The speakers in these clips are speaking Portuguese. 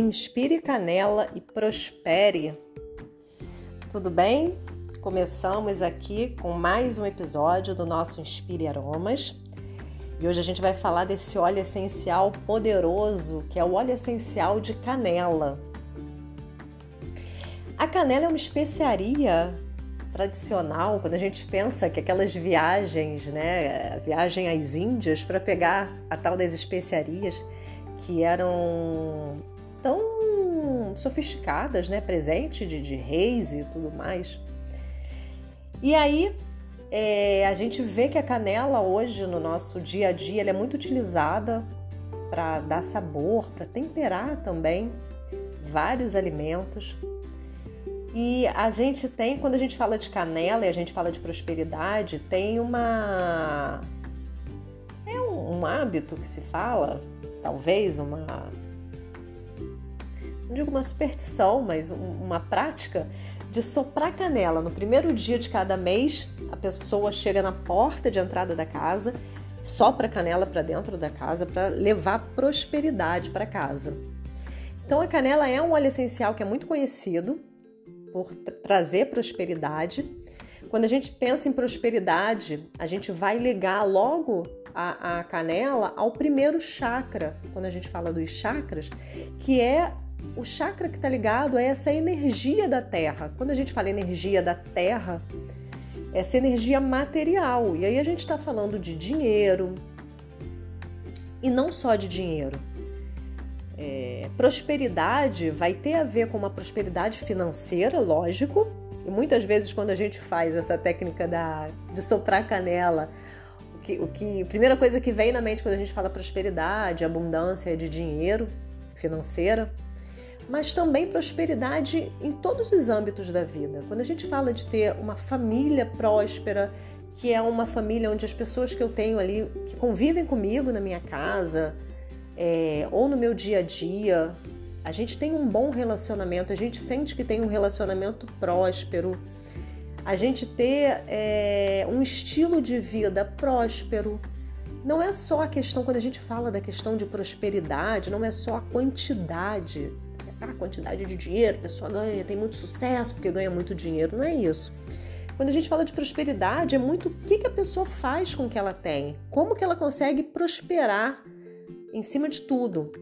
inspire canela e prospere. Tudo bem? Começamos aqui com mais um episódio do nosso Inspire Aromas. E hoje a gente vai falar desse óleo essencial poderoso, que é o óleo essencial de canela. A canela é uma especiaria tradicional, quando a gente pensa que aquelas viagens, né, viagem às Índias para pegar a tal das especiarias que eram tão sofisticadas, né, presente de, de reis e tudo mais. E aí é, a gente vê que a canela hoje no nosso dia a dia é muito utilizada para dar sabor, para temperar também vários alimentos. E a gente tem, quando a gente fala de canela e a gente fala de prosperidade, tem uma. É um, um hábito que se fala, talvez uma. Não digo uma superstição, mas uma prática de soprar canela. No primeiro dia de cada mês, a pessoa chega na porta de entrada da casa, sopra canela para dentro da casa para levar prosperidade para casa. Então a canela é um óleo essencial que é muito conhecido, por trazer prosperidade. Quando a gente pensa em prosperidade, a gente vai ligar logo a, a, canela ao primeiro chakra, quando a gente fala dos chakras, que é o chakra que está ligado a essa energia da terra. Quando a gente fala energia da terra, essa energia material. E aí a gente está falando de dinheiro, e não só de dinheiro. É, prosperidade vai ter a ver com uma prosperidade financeira, lógico. E muitas vezes, quando a gente faz essa técnica da, de soprar canela, o que, o que, a primeira coisa que vem na mente quando a gente fala prosperidade, abundância de dinheiro financeira, mas também prosperidade em todos os âmbitos da vida. Quando a gente fala de ter uma família próspera, que é uma família onde as pessoas que eu tenho ali, que convivem comigo na minha casa, é, ou no meu dia a dia, a gente tem um bom relacionamento, a gente sente que tem um relacionamento próspero, a gente ter é, um estilo de vida próspero. Não é só a questão, quando a gente fala da questão de prosperidade, não é só a quantidade, a quantidade de dinheiro, a pessoa ganha, tem muito sucesso porque ganha muito dinheiro, não é isso. Quando a gente fala de prosperidade, é muito o que, a pessoa faz com o que ela tem, como que ela consegue prosperar em cima de tudo.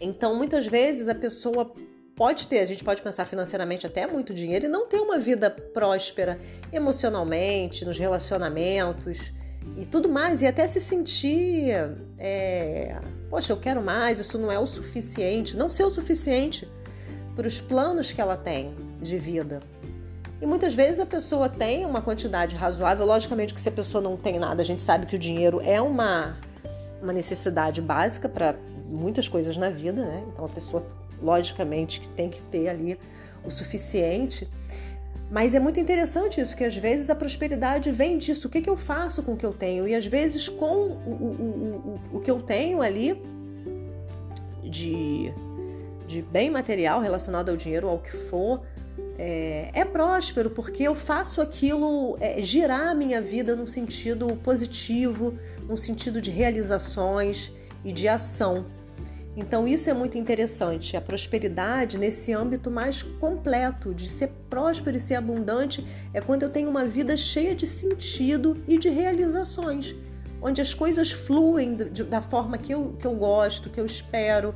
Então, muitas vezes a pessoa pode ter, a gente pode pensar financeiramente até muito dinheiro e não ter uma vida próspera emocionalmente, nos relacionamentos e tudo mais, e até se sentir, é, poxa, eu quero mais, isso não é o suficiente, não ser o suficiente para os planos que ela tem de vida. E muitas vezes a pessoa tem uma quantidade razoável, logicamente que se a pessoa não tem nada, a gente sabe que o dinheiro é uma uma necessidade básica para muitas coisas na vida, né? Então a pessoa, logicamente, que tem que ter ali o suficiente. Mas é muito interessante isso, que às vezes a prosperidade vem disso. O que, que eu faço com o que eu tenho? E às vezes com o, o, o, o que eu tenho ali de, de bem material relacionado ao dinheiro, ao que for, é, é próspero porque eu faço aquilo é, girar a minha vida num sentido positivo, num sentido de realizações e de ação. Então, isso é muito interessante. A prosperidade, nesse âmbito mais completo, de ser próspero e ser abundante, é quando eu tenho uma vida cheia de sentido e de realizações, onde as coisas fluem da forma que eu, que eu gosto, que eu espero,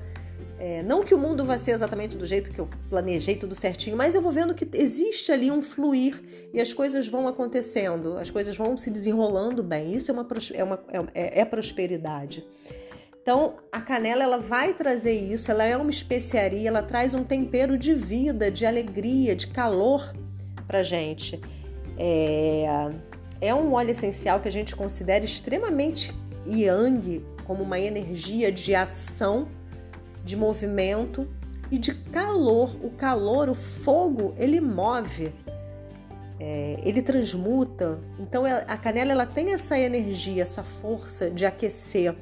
é, não que o mundo vai ser exatamente do jeito que eu planejei, tudo certinho, mas eu vou vendo que existe ali um fluir e as coisas vão acontecendo, as coisas vão se desenrolando bem. Isso é, uma, é, uma, é, é prosperidade. Então, a canela ela vai trazer isso, ela é uma especiaria, ela traz um tempero de vida, de alegria, de calor para gente. É, é um óleo essencial que a gente considera extremamente yang, como uma energia de ação de movimento e de calor. O calor, o fogo, ele move, é, ele transmuta. Então a canela ela tem essa energia, essa força de aquecer.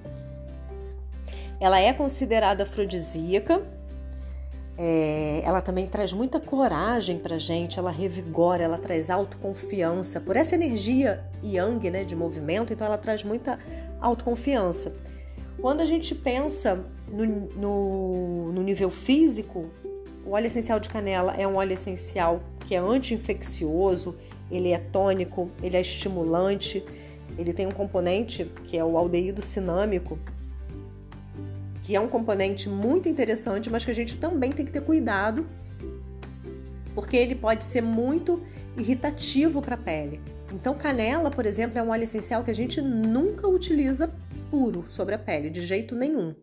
Ela é considerada afrodisíaca. É, ela também traz muita coragem para gente, ela revigora, ela traz autoconfiança. Por essa energia yang, né, de movimento, então ela traz muita autoconfiança. Quando a gente pensa no, no, no nível físico, o óleo essencial de canela é um óleo essencial que é anti-infeccioso, ele é tônico, ele é estimulante, ele tem um componente que é o aldeído cinâmico, que é um componente muito interessante, mas que a gente também tem que ter cuidado, porque ele pode ser muito irritativo para a pele. Então, canela, por exemplo, é um óleo essencial que a gente nunca utiliza puro sobre a pele, de jeito nenhum.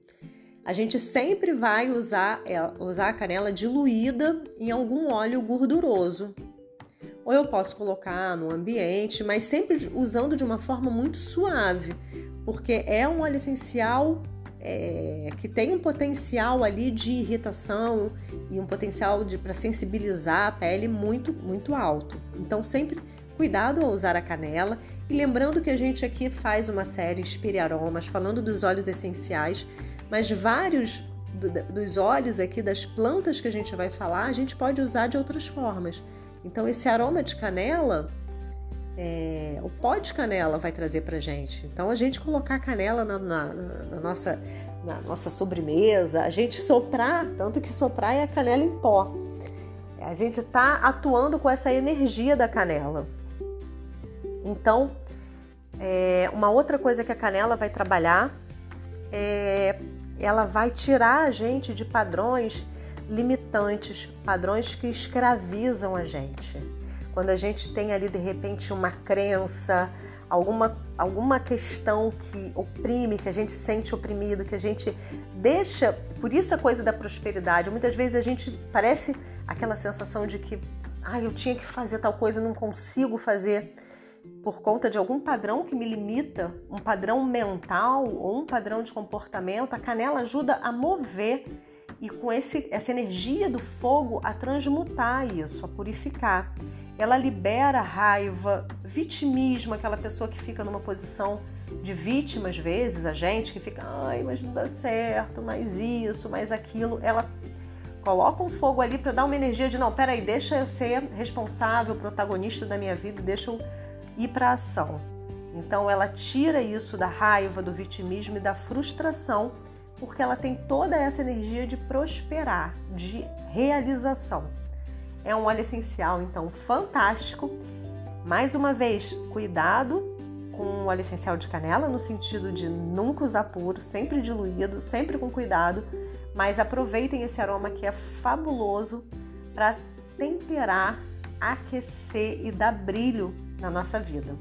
A gente sempre vai usar, é, usar a canela diluída em algum óleo gorduroso. Ou eu posso colocar no ambiente, mas sempre usando de uma forma muito suave, porque é um óleo essencial é, que tem um potencial ali de irritação e um potencial para sensibilizar a pele muito, muito alto. Então, sempre cuidado ao usar a canela. E lembrando que a gente aqui faz uma série Inspire Aromas, falando dos óleos essenciais, mas vários do, dos óleos aqui, das plantas que a gente vai falar, a gente pode usar de outras formas. Então, esse aroma de canela é, o pó de canela vai trazer para gente. Então a gente colocar canela na, na, na, nossa, na nossa sobremesa, a gente soprar, tanto que soprar é a canela em pó. A gente está atuando com essa energia da canela. Então, é, uma outra coisa que a canela vai trabalhar é ela vai tirar a gente de padrões limitantes, padrões que escravizam a gente. Quando a gente tem ali de repente uma crença, alguma, alguma questão que oprime, que a gente sente oprimido, que a gente deixa. Por isso a coisa da prosperidade. Muitas vezes a gente parece aquela sensação de que, ah, eu tinha que fazer tal coisa, não consigo fazer por conta de algum padrão que me limita, um padrão mental ou um padrão de comportamento. A canela ajuda a mover e com esse, essa energia do fogo a transmutar isso, a purificar ela libera raiva, vitimismo, aquela pessoa que fica numa posição de vítima às vezes, a gente que fica, ai, mas não dá certo, mais isso, mais aquilo, ela coloca um fogo ali para dar uma energia de não, peraí, deixa eu ser responsável, protagonista da minha vida, deixa eu ir para ação. Então ela tira isso da raiva, do vitimismo e da frustração, porque ela tem toda essa energia de prosperar, de realização. É um óleo essencial, então, fantástico. Mais uma vez, cuidado com o óleo essencial de canela, no sentido de nunca usar puro, sempre diluído, sempre com cuidado, mas aproveitem esse aroma que é fabuloso para temperar, aquecer e dar brilho na nossa vida.